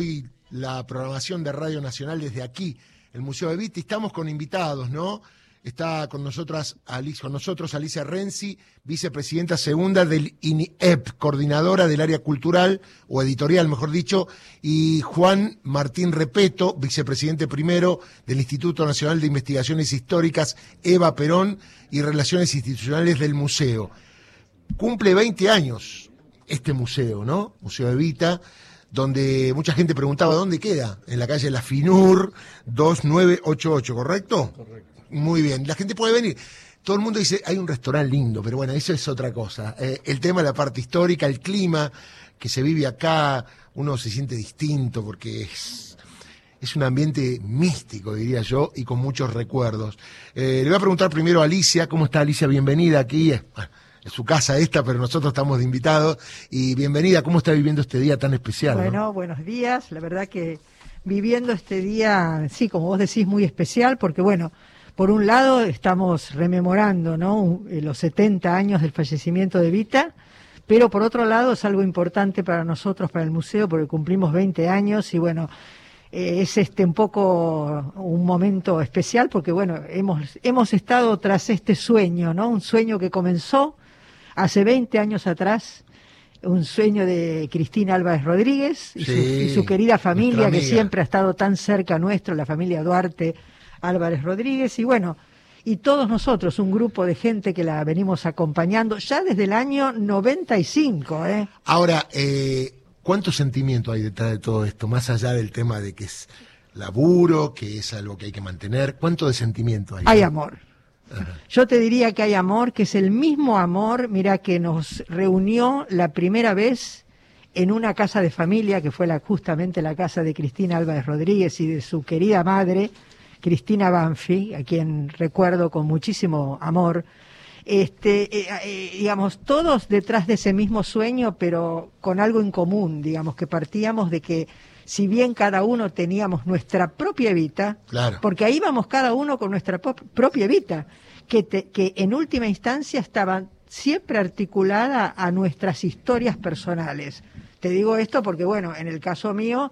hoy la programación de Radio Nacional desde aquí, el Museo de Vita, estamos con invitados, ¿no? Está con nosotras, con nosotros Alicia Renzi, vicepresidenta segunda del INIEP, coordinadora del área cultural, o editorial, mejor dicho, y Juan Martín Repeto, vicepresidente primero del Instituto Nacional de Investigaciones Históricas, Eva Perón, y Relaciones Institucionales del Museo. Cumple 20 años este museo, ¿no? Museo de Vita donde mucha gente preguntaba dónde queda, en la calle La Finur 2988, ¿correcto? Correcto. Muy bien, la gente puede venir. Todo el mundo dice, hay un restaurante lindo, pero bueno, eso es otra cosa. Eh, el tema de la parte histórica, el clima que se vive acá, uno se siente distinto porque es, es un ambiente místico, diría yo, y con muchos recuerdos. Eh, le voy a preguntar primero a Alicia, ¿cómo está Alicia? Bienvenida aquí. Su casa esta, pero nosotros estamos de invitados. Y bienvenida, ¿cómo está viviendo este día tan especial? Bueno, buenos días. La verdad que viviendo este día, sí, como vos decís, muy especial, porque bueno, por un lado estamos rememorando ¿no? Eh, los 70 años del fallecimiento de Vita, pero por otro lado es algo importante para nosotros, para el museo, porque cumplimos 20 años y bueno, eh, es este un poco un momento especial porque bueno, hemos, hemos estado tras este sueño, ¿no? Un sueño que comenzó hace 20 años atrás, un sueño de Cristina Álvarez Rodríguez y, su, y su, querida familia que siempre ha estado tan cerca nuestro, la familia Duarte Álvarez Rodríguez, y bueno, y todos nosotros, un grupo de gente que la venimos acompañando ya desde el año 95. ¿eh? Ahora, eh, ¿cuánto sentimiento hay detrás de todo esto? Más allá del tema de que es laburo, que es algo que hay que mantener, ¿cuánto de sentimiento hay? Hay amor. Yo te diría que hay amor, que es el mismo amor, mira, que nos reunió la primera vez en una casa de familia, que fue justamente la casa de Cristina Álvarez Rodríguez y de su querida madre, Cristina Banfi, a quien recuerdo con muchísimo amor, este, eh, eh, digamos, todos detrás de ese mismo sueño, pero con algo en común, digamos, que partíamos de que si bien cada uno teníamos nuestra propia vida, porque ahí vamos cada uno con nuestra propia vida, que, que en última instancia estaba siempre articulada a nuestras historias personales. Te digo esto porque, bueno, en el caso mío,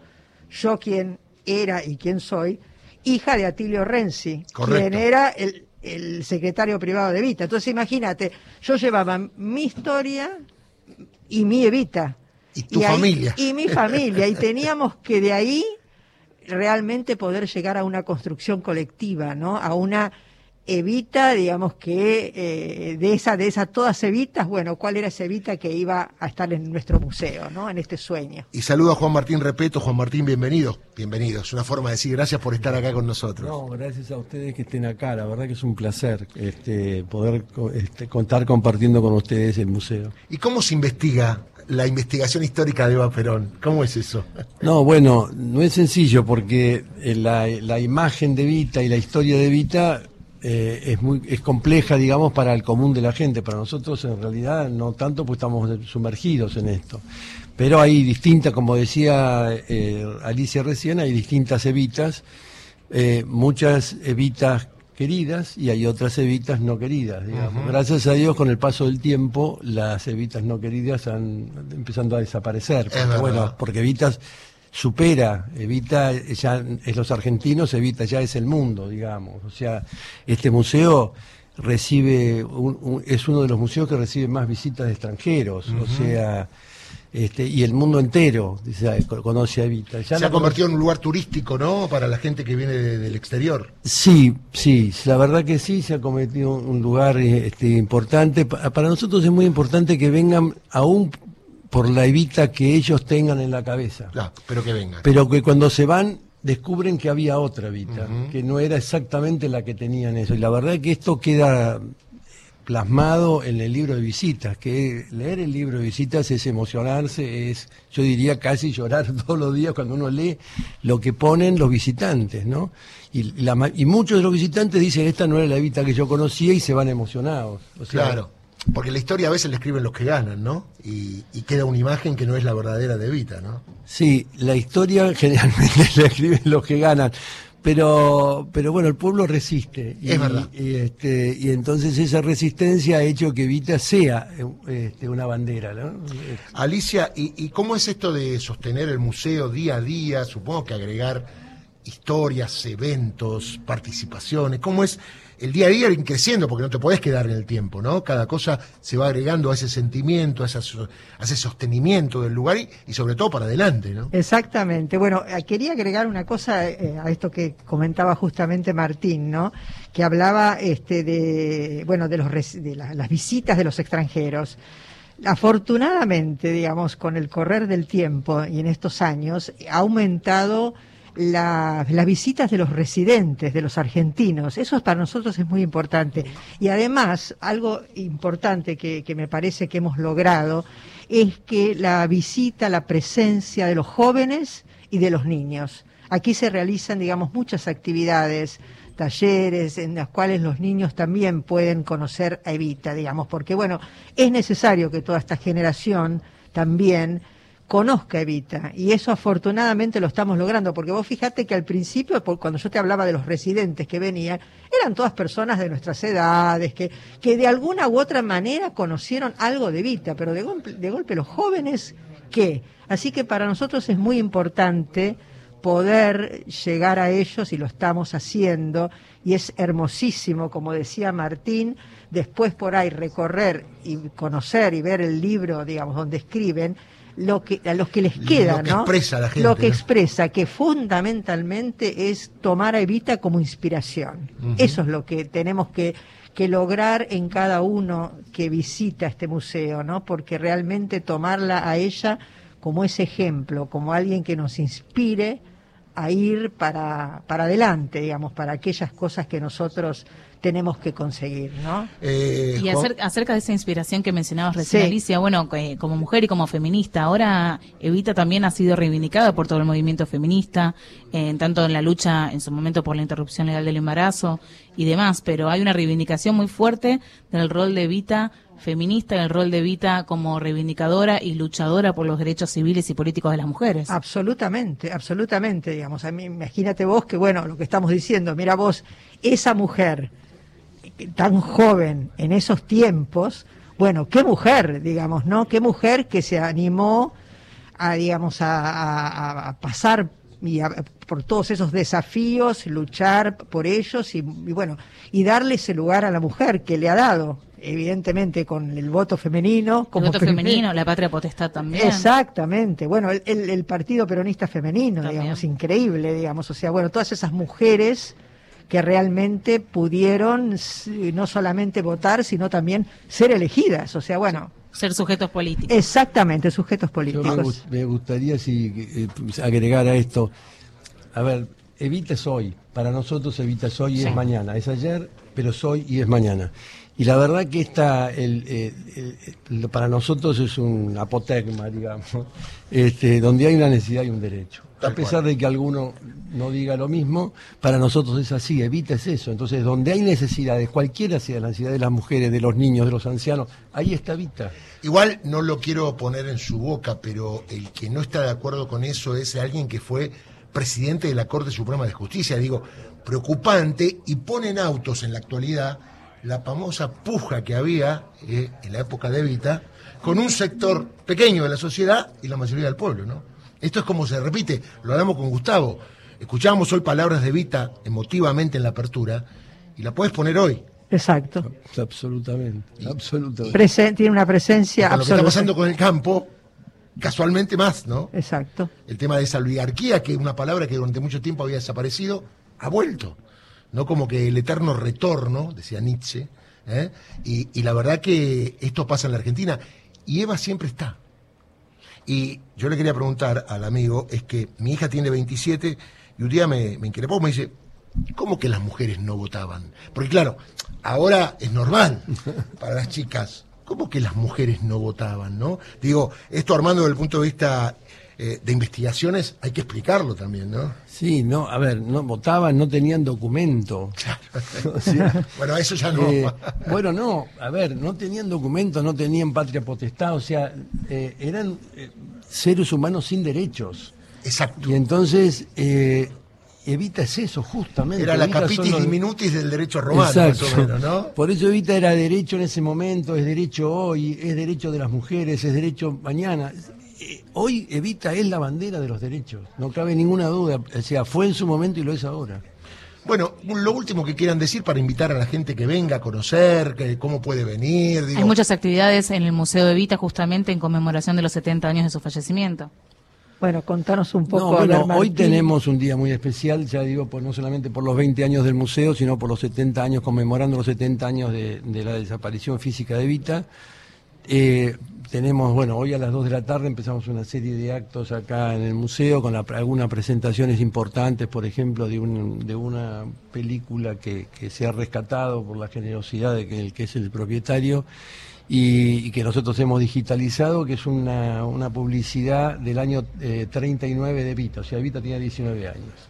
yo quien era y quien soy, hija de Atilio Renzi, quien era el, secretario privado de Evita. Entonces imagínate, yo llevaba mi historia y mi Evita. Y tu familia. Y mi familia. y teníamos que de ahí realmente poder llegar a una construcción colectiva, ¿no? A una Evita, digamos que eh, de esa, de esas todas Evitas, bueno, ¿cuál era esa Evita que iba a estar en nuestro museo, ¿no? En este sueño. Y saludo a Juan Martín Repeto. Juan Martín, bienvenido. Bienvenido. Es una forma de decir gracias por estar acá con nosotros. No, gracias a ustedes que estén acá. La verdad que es un placer este, poder este, contar compartiendo con ustedes el museo. ¿Y cómo se investiga la investigación histórica de Eva Perón. ¿Cómo es eso? No, bueno, no es sencillo porque eh, la, imagen de Vita y la historia de Vita eh, es muy es compleja, digamos, para el común de la gente. Para nosotros, en realidad, no tanto, pues estamos sumergidos en esto. Pero hay distintas, como decía eh, Alicia recién, hay distintas evitas, eh, muchas evitas queridas y hay otras evitas no queridas, digamos. Gracias a Dios, con el paso del tiempo, las evitas no queridas han empezando a desaparecer. bueno, porque evitas supera, Evita ya es los argentinos, Evita ya es el mundo, digamos. O sea, este museo recibe, es uno de los museos que recibe más visitas de extranjeros, o sea, este, y el mundo entero conoce a Evita. se ha convertido en un lugar turístico, ¿no? Para la gente que viene del exterior. Sí, sí, la verdad que sí, se ha convertido en un lugar este, importante. Para nosotros es muy importante que vengan aún por la evita que ellos tengan en la cabeza. Claro, pero que vengan. Pero que cuando se van descubren que había otra evita, que no era exactamente la que tenían eso. Y la verdad que esto queda plasmado en el libro de visitas, que leer el libro de visitas es emocionarse, es, yo diría, casi llorar todos los días cuando uno lee lo que ponen los visitantes, ¿no? Y, y muchos de los visitantes dicen, esta no era la evita que yo conocía y se van emocionados. O claro. Porque la historia a veces la escriben los que ganan, ¿no? Y, queda una imagen que no es la verdadera de Vita, ¿no? Sí, la historia generalmente la escriben los que ganan. Pero, pero bueno, el pueblo resiste. Y, es verdad. Y, este, y entonces esa resistencia ha hecho que Evita sea este, una bandera. ¿no? Alicia, ¿y, ¿y cómo es esto de sostener el museo día a día? Supongo que agregar historias, eventos, participaciones. ¿Cómo es el día a día ir creciendo, porque no te podés quedar en el tiempo, ¿no? Cada cosa se va agregando a ese sentimiento, a, ese sostenimiento del lugar y, sobre todo para adelante, ¿no? Exactamente. Bueno, eh, quería agregar una cosa eh, a esto que comentaba justamente Martín, ¿no? Que hablaba este, de, bueno, de, los, de las visitas de los extranjeros. Afortunadamente, digamos, con el correr del tiempo y en estos años, ha aumentado las visitas de los residentes, de los argentinos. Eso para nosotros es muy importante. Y además, algo importante que, que me parece que hemos logrado es que la visita, la presencia de los jóvenes y de los niños. Aquí se realizan, digamos, muchas actividades, talleres en las cuales los niños también pueden conocer a Evita, digamos, porque bueno, es necesario que toda esta generación también conozca Evita. Y eso afortunadamente lo estamos logrando, porque vos fíjate que al principio, cuando yo te hablaba de los residentes que venían, eran todas personas de nuestras edades, que, que de alguna u otra manera conocieron algo de Evita, pero de, de golpe los jóvenes, ¿qué? Así que para nosotros es muy importante poder llegar a ellos y lo estamos haciendo y es hermosísimo, como decía Martín, después por ahí recorrer y conocer y ver el libro, digamos, donde escriben lo que, a los que les queda, lo que ¿no? Expresa la gente, lo que expresa, que fundamentalmente es tomar a Evita como inspiración. Eso es lo que tenemos que, que lograr en cada uno que visita este museo, ¿no? Porque realmente tomarla a ella como ese ejemplo, como alguien que nos inspire a ir para, para adelante, digamos, para aquellas cosas que nosotros tenemos que conseguir, ¿no? Eh, y acerca, de esa inspiración que mencionabas recién, Alicia, bueno, como mujer y como feminista, ahora Evita también ha sido reivindicada por todo el movimiento feminista, tanto en la lucha en su momento por la interrupción legal del embarazo y demás, pero hay una reivindicación muy fuerte del rol de Evita feminista en el rol de Evita como reivindicadora y luchadora por los derechos civiles y políticos de las mujeres. Absolutamente, absolutamente, digamos. A mí, imagínate vos que, bueno, lo que estamos diciendo, mira vos, esa mujer tan joven en esos tiempos, bueno, qué mujer, digamos, ¿no? Qué mujer que se animó a, digamos, a, pasar y por todos esos desafíos, luchar por ellos y, bueno, y darle ese lugar a la mujer que le ha dado, evidentemente con el voto femenino. Como el voto femenino, la patria potestad también. Exactamente, bueno, el, el, partido peronista femenino, digamos, increíble, digamos, o sea, bueno, todas esas mujeres que realmente pudieron no solamente votar, sino también ser elegidas. O sea, bueno. Ser sujetos políticos. Exactamente, sujetos políticos. me, gustaría si, eh, agregar a esto. A ver, Evita es hoy. Para nosotros Evita es hoy y es mañana. Es ayer, pero es hoy y es mañana. Y la verdad que esta, el, para nosotros es un apotegma, digamos, este, donde hay una necesidad y un derecho a pesar de que alguno no diga lo mismo, para nosotros es así, evita es eso. Entonces, donde hay necesidades, cualquiera sea la necesidad de las mujeres, de los niños, de los ancianos, ahí está Evita. Igual no lo quiero poner en su boca, pero el que no está de acuerdo con eso es alguien que fue presidente de la Corte Suprema de Justicia. Digo, preocupante y pone en autos en la actualidad la famosa puja que había eh, en la época de Evita con un sector pequeño de la sociedad y la mayoría del pueblo, ¿no? Esto es como se repite, lo hablamos con Gustavo. Escuchábamos hoy palabras de Vita emotivamente en la apertura y la puedes poner hoy. Exacto. Absolutamente, absolutamente. tiene una presencia absoluta. Lo que está pasando con el campo, casualmente más, ¿no? Exacto. El tema de esa oligarquía, que es una palabra que durante mucho tiempo había desaparecido, ha vuelto. ¿No? Como que el eterno retorno, decía Nietzsche. ¿eh? Y, y la verdad que esto pasa en la Argentina. Y Eva siempre está. Y yo le quería preguntar al amigo, es que mi hija tiene 27 y un día me, me increpó, me dice, ¿cómo que las mujeres no votaban? Porque claro, ahora es normal para las chicas. ¿Cómo que las mujeres no votaban, no? Digo, esto armando desde el punto de vista eh, de investigaciones, hay que explicarlo también, ¿no? Sí, no, a ver, no votaban, no tenían documento. bueno, eso ya no. Eh, bueno, no, a ver, no tenían documento, no tenían patria potestad, o sea, eh, eran seres humanos sin derechos. Exacto. Y entonces, Evita es eso, justamente. Era la capitis diminutis del derecho romano, más o menos, ¿no? Por eso Evita era derecho en ese momento, es derecho hoy, es derecho de las mujeres, es derecho mañana. Eh, hoy Evita es la bandera de los derechos, no cabe ninguna duda. O sea, fue en su momento y lo es ahora. Bueno, lo último que quieran decir para invitar a la gente que venga a conocer, que, cómo puede venir. Hay muchas actividades en el Museo de Evita justamente en conmemoración de los 70 años de su fallecimiento. Bueno, contanos un poco. bueno, hoy tenemos un día muy especial, ya digo, por, no solamente por los 20 años del museo, sino por los 70 años, conmemorando los 70 años de, la desaparición física de Evita. Eh, tenemos, bueno, hoy a las 2 de la tarde empezamos una serie de actos acá en el museo con algunas presentaciones importantes, por ejemplo, de, una película que, se ha rescatado por la generosidad de que, es el propietario y, que nosotros hemos digitalizado, que es una, una publicidad del año 39 eh, de Vita, o sea, Vita tenía 19 años.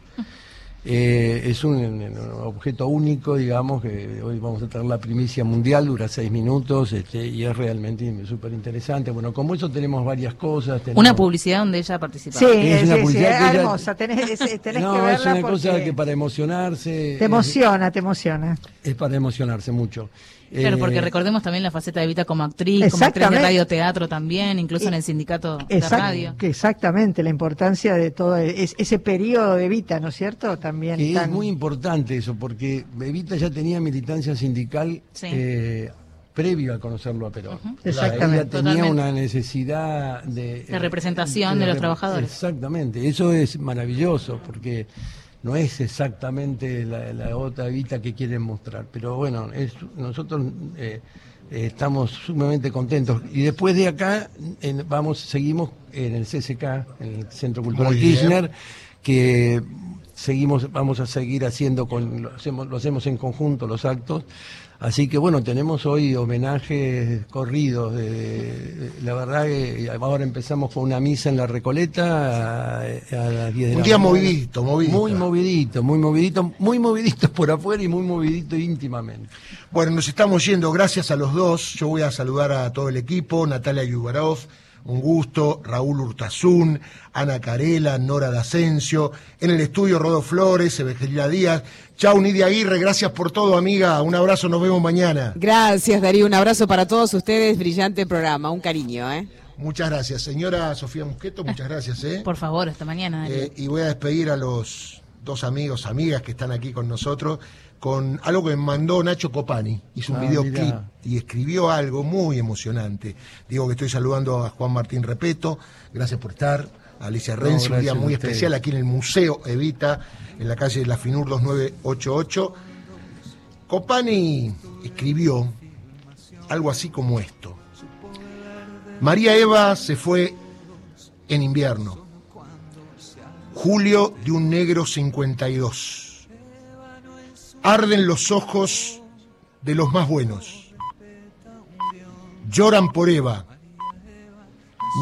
Eh, es un, objeto único, digamos, que hoy vamos a tener la primicia mundial, dura seis minutos este, y es realmente súper interesante. Bueno, como eso tenemos varias cosas. Una publicidad donde ella participa. Sí, es una publicidad hermosa, tenés, tenés no, que verla es una cosa que para emocionarse... Te emociona, te emociona. Es para emocionarse mucho. Claro, porque eh, recordemos también la faceta de Vita como actriz, como actriz de radioteatro también, incluso en el sindicato de radio. Exactamente, la importancia de todo ese periodo de Vita, ¿no es cierto? También. Es muy importante eso, porque Evita ya tenía militancia sindical eh, previo a conocerlo a Perón. Exactamente. tenía una necesidad de, de representación de, de los trabajadores. Exactamente, eso es maravilloso, porque no es exactamente la, la otra Evita que quieren mostrar, pero bueno, es, nosotros eh, estamos sumamente contentos. Y después de acá vamos, seguimos en el CSK, en el Centro Cultural Kirchner, que seguimos, vamos a seguir haciendo con, lo hacemos, lo hacemos en conjunto los actos. Así que bueno, tenemos hoy homenajes corridos. De, la verdad que ahora empezamos con una misa en la Recoleta a, las 10 de Un día movidito, movidito. Muy movidito, muy movidito, muy movidito por afuera y muy movidito íntimamente. Bueno, nos estamos yendo, gracias a los dos. Yo voy a saludar a todo el equipo, Natalia Yubarov un gusto, Raúl Hurtazún, Ana Carela, Nora D'Asensio, en el estudio Rodo Flores, Evangelina Díaz. Chau, Nidia Aguirre, gracias por todo, amiga. Un abrazo, nos vemos mañana. Gracias, Darío. Un abrazo para todos ustedes. Brillante programa. Un cariño, ¿eh? Muchas gracias. Señora Sofía Musqueto, muchas gracias, ¿eh? Por favor, hasta mañana. Eh, y voy a despedir a los dos amigos, amigas que están aquí con nosotros con algo que me mandó Nacho Copani. Hizo un ah, videoclip y escribió algo muy emocionante. Digo que estoy saludando a Juan Martín Repeto, gracias por estar. A Alicia Renzi, un día muy especial aquí en el Museo Evita, en la calle de la Finur 2988. Copani escribió algo así como esto. María Eva se fue en invierno. Julio de un negro 52 arden los ojos de los más buenos. Lloran por Eva,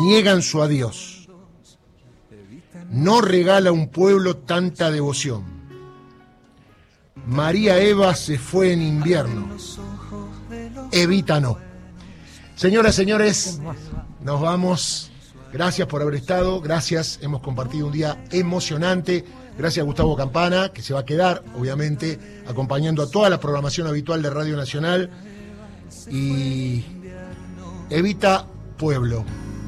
niegan su adiós. No regala un pueblo tanta devoción. María Eva se fue en invierno. Evita no. Señoras, señores, nos vamos. Gracias por haber estado. Gracias. Hemos compartido un día emocionante. Gracias a Gustavo Campana, que se va a quedar, obviamente, acompañando a toda la programación habitual de Radio Nacional. Y evita pueblo.